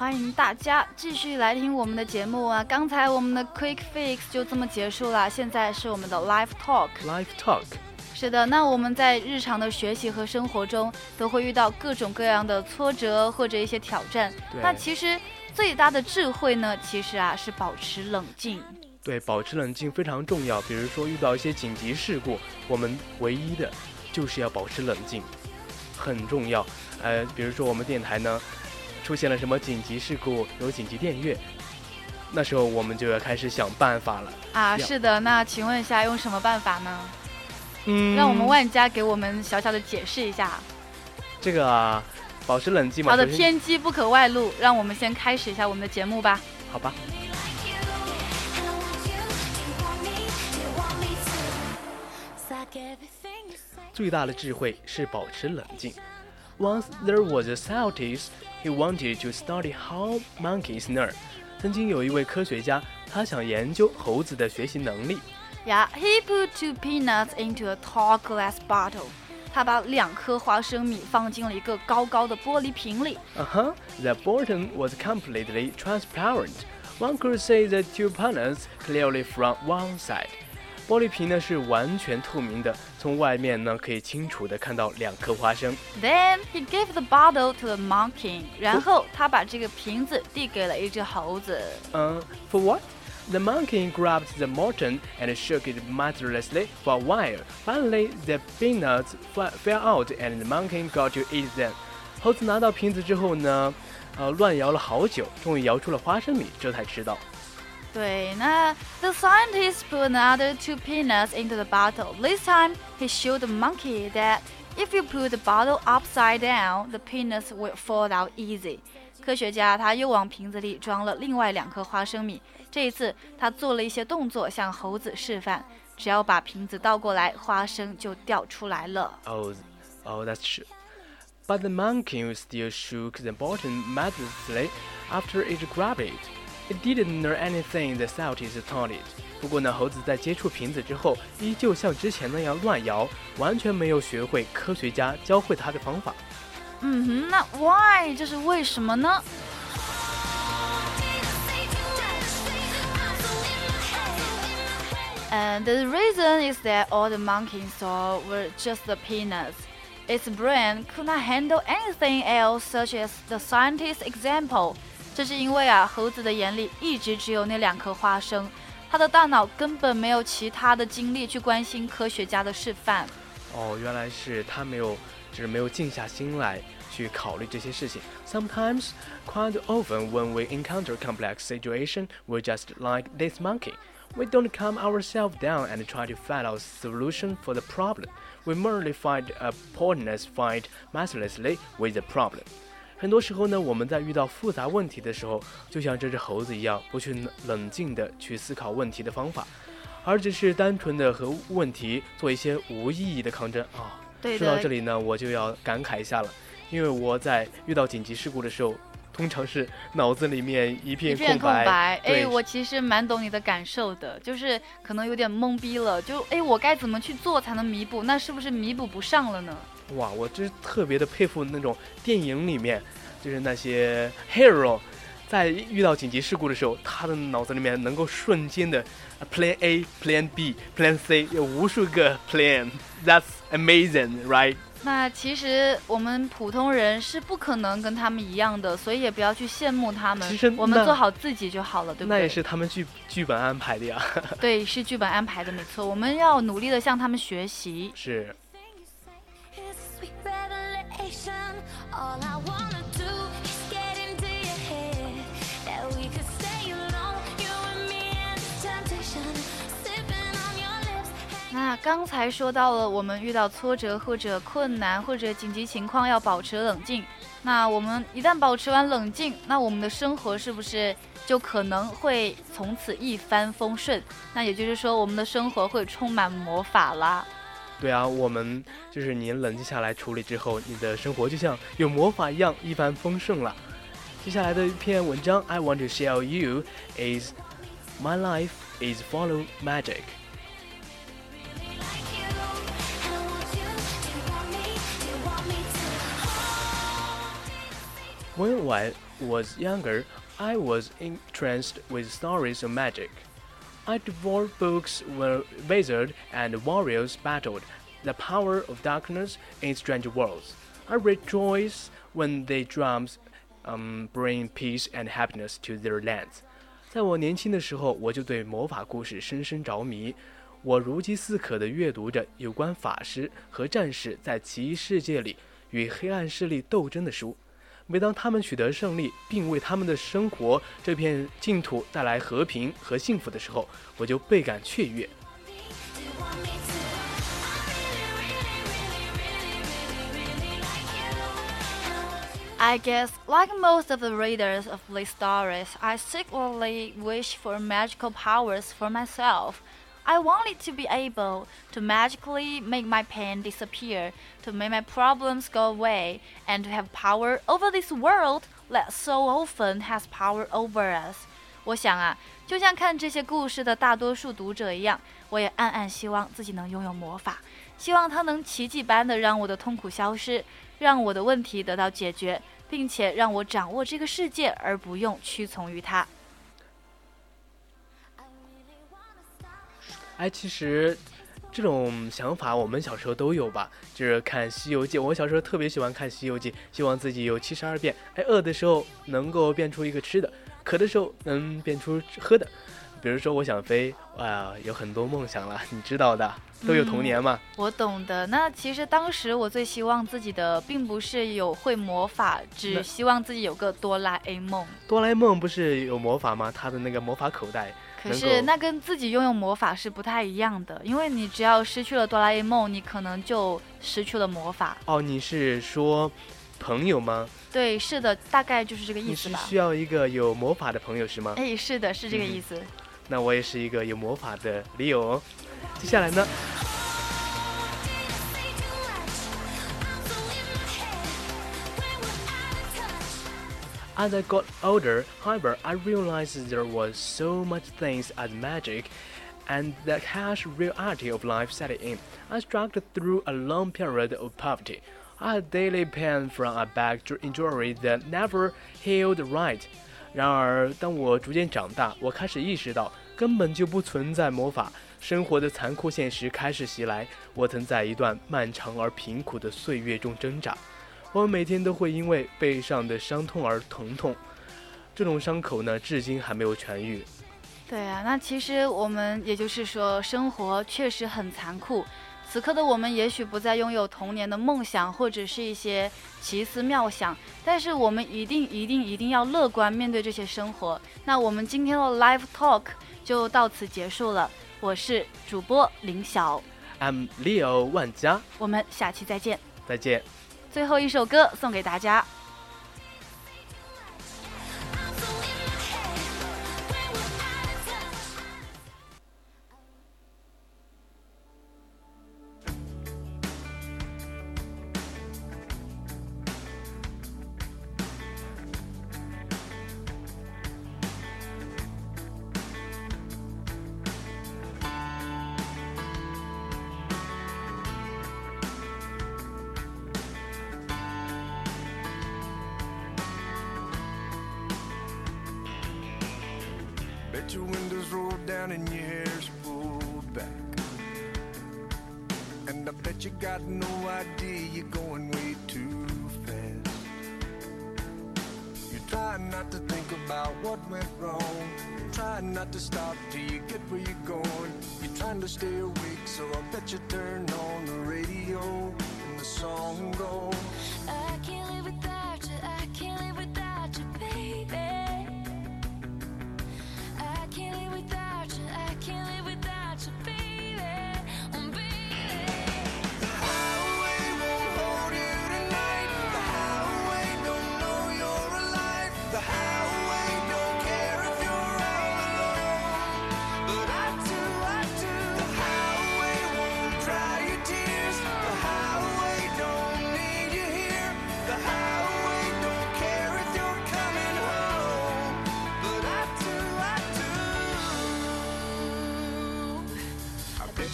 欢迎大家继续来听我们的节目啊！刚才我们的 Quick Fix 就这么结束了，现在是我们的 Live Talk。Live Talk，是的，那我们在日常的学习和生活中都会遇到各种各样的挫折或者一些挑战。对那其实最大的智慧呢，其实啊是保持冷静。对，保持冷静非常重要。比如说遇到一些紧急事故，我们唯一的就是要保持冷静，很重要。呃，比如说我们电台呢出现了什么紧急事故，有紧急电乐，那时候我们就要开始想办法了。啊，是的，那请问一下，用什么办法呢？嗯，让我们万家给我们小小的解释一下。这个啊，保持冷静嘛。好的，天机不可外露，让我们先开始一下我们的节目吧。好吧。最大的智慧是保持冷静。Once there was a scientist who wanted to study how monkeys learn。曾经有一位科学家，他想研究猴子的学习能力。 Yeah, he put two peanuts into a tall glass bottle. 他把两颗花生米放进了一个高高的玻璃瓶里。 Uh huh. The bottom was completely transparent. One could see the two peanuts clearly from one side. 玻璃瓶呢是完全透明的，从外面呢可以清楚的看到两颗花生。 Then he gave the bottle to the monkey. 然后他把这个瓶子递给了一只猴子。嗯、f o r what? The monkey grabbed the bottle and shook it mercilessly for a while. Finally, the peanuts fa- fell out and the monkey got to eat them. 猴子拿到瓶子之后呢，呃，乱摇了好久，终于摇出了花生米，这才吃到。 对，那 the scientist put another two peanuts into the bottle. This time, he showed the monkey that if you put the bottle upside down, the peanuts will fall out easy. 科学家他又往瓶子里装了另外两颗花生米。这一次，他做了一些动作，向猴子示范，只要把瓶子倒过来，花生就掉出来了。 Oh, oh, that's true. But the monkey still shook the bottle mercilessly after it grabbed it. It didn't know anything the scientist taught it. 不过呢，猴子在接触瓶子之后，依旧像之前那样乱摇，完全没有学会科学家教会他的方法。嗯哼，那 why 这是为什么呢？And the reason is that all the monkey saw were just the peanuts. Its brain could not handle anything else, such as the scientist's example. 这是因为啊，猴子的眼里一直只有那两颗花生，它的大脑根本没有其他的精力去关心科学家的示范。哦，原来是他没有，就是没有静下心来去考虑这些事情。Sometimes, quite often, when we encounter complex situation, we're just like this monkey. We don't calm ourselves down and try to find a solution for the problem. We merely find a partners fight mercilessly with the problem. 很多时候呢，我们在遇到复杂问题的时候，就像这只猴子一样，不去冷静的去思考问题的方法，而只是单纯的和问题做一些无意义的抗争啊。对说到这里呢，我就要感慨一下了，因为我在遇到紧急事故的时候，通常是脑子里面一一片片空白。白，对哎，我其实蛮懂你的感受的，就是可能有点懵逼了，就哎，我该怎么去做才能弥补？那是不是弥补不上了呢？哇，我真是特别的佩服那种电影里面，就是那些 hero，在遇到紧急事故的时候，他的脑子里面能够瞬间的呃 plan A、plan B、plan C，有无数个 plan，that's amazing，right？那其实我们普通人是不可能跟他们一样的，所以也不要去羡慕他们其实。我们做好自己就好了，对不对？那也是他们剧剧本安排的呀。对，是剧本安排的，没错。我们要努力的向他们学习。是。那刚才说到了，我们遇到挫折或者困难或者紧急情况要保持冷静。那我们一旦保持完冷静，那我们的生活是不是就可能会从此一帆风顺？那也就是说，我们的生活会充满魔法啦。对啊，我们就是你冷静下来处理之后，你的生活就像有魔法一样一帆风顺了。接下来的一篇文章，I want to share you is my life is follow magic。 Like you, and I want you. You want me, you want me to. When while was younger, I was entranced with stories of magic. I devoured books where wizards and warriors battled the power of darkness in strange worlds. I rejoice when they drums um, bring peace and happiness to their lands. 在我年轻的时候，我就对魔法故事深深着迷。我如饥似渴地阅读着有关法师和战士在奇异世界里与黑暗势力斗争的书。 每当他们取得胜利，并为他们的生活这片净土带来和平和幸福的时候，我就倍感雀跃。 Do you want me to? I really, really, really, really, really like you. I guess, like most of the readers of these stories, I secretly wish for magical powers for myself. I wanted to be able to magically make my pain disappear, to make my problems go away, and to have power over this world that so often has power over us. 我想啊，就像看这些故事的大多数读者一样，我也暗暗希望自己能拥有魔法，希望它能奇迹般的让我的痛苦消失，让我的问题得到解决，并且让我掌握这个世界，而不用屈从于它。哎，其实这种想法我们小时候都有吧？就是看《西游记》，我小时候特别喜欢看《西游记》，希望自己有七十二变。哎，饿的时候能够变出一个吃的，渴的时候能变出喝的。比如说，我想飞，哇，有很多梦想了，你知道的，都有童年嘛。我懂的。那其实当时我最希望自己的，并不是有会魔法，只希望自己有个哆啦 A 梦。哆啦 A 梦不是有魔法吗？他的那个魔法口袋，可是那跟自己拥有魔法是不太一样的，因为你只要失去了哆啦 A 梦，你可能就失去了魔法。哦，你是说朋友吗？对，是的，大概就是这个意你是思吧。需要一个有魔法的朋友是吗？哎，是的，是这个嗯意思。那我也是一个有魔法的 Leo 哦。接下来呢？ I'm so in my head. When we're out of touch. As I got older, however, I realized there was so much things as magic and the harsh reality of life set in. I struggled through a long period of poverty. I had daily pain from a back injury that never healed right. 然而，当我逐渐长大，我开始意识到根本就不存在魔法，生活的残酷现实开始袭来。我曾在一段漫长而贫苦的岁月中挣扎。我每天都会因为背上的伤痛而疼痛，这种伤口呢，至今还没有痊愈。对啊，那其实我们也就是说，生活确实很残酷。此刻的我们也许不再拥有童年的梦想，或者是一些奇思妙想，但是我们一定一定一定要乐观面对这些生活。那我们今天的 live talk 就到此结束了。我是主播林晓，I'm Leo 万佳，我们下期再见。再见。最后一首歌送给大家。Bet your windows roll down and your hair's pulled back. And I bet you got no idea you're going way too fast. You're trying not to think about what went wrong. Trying not to stop till you get where you're going. You're trying to stay awake, so I bet you turn on the radio and the song goes. I can't live without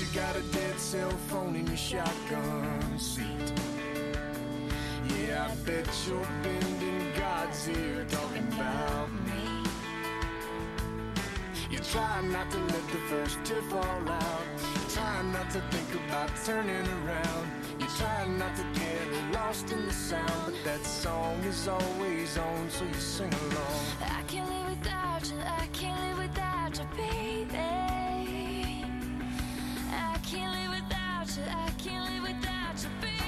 you got a dead cell phone in your shotgun seat. Yeah, I bet you're bending God's ear talking about me. You try not to let the first tear fall out. Try not to think about turning around. You try not to get lost in the sound, but that song is always on, so you sing along. I can't live without you, I can't live without you, baby. you. I can't live without you. Baby.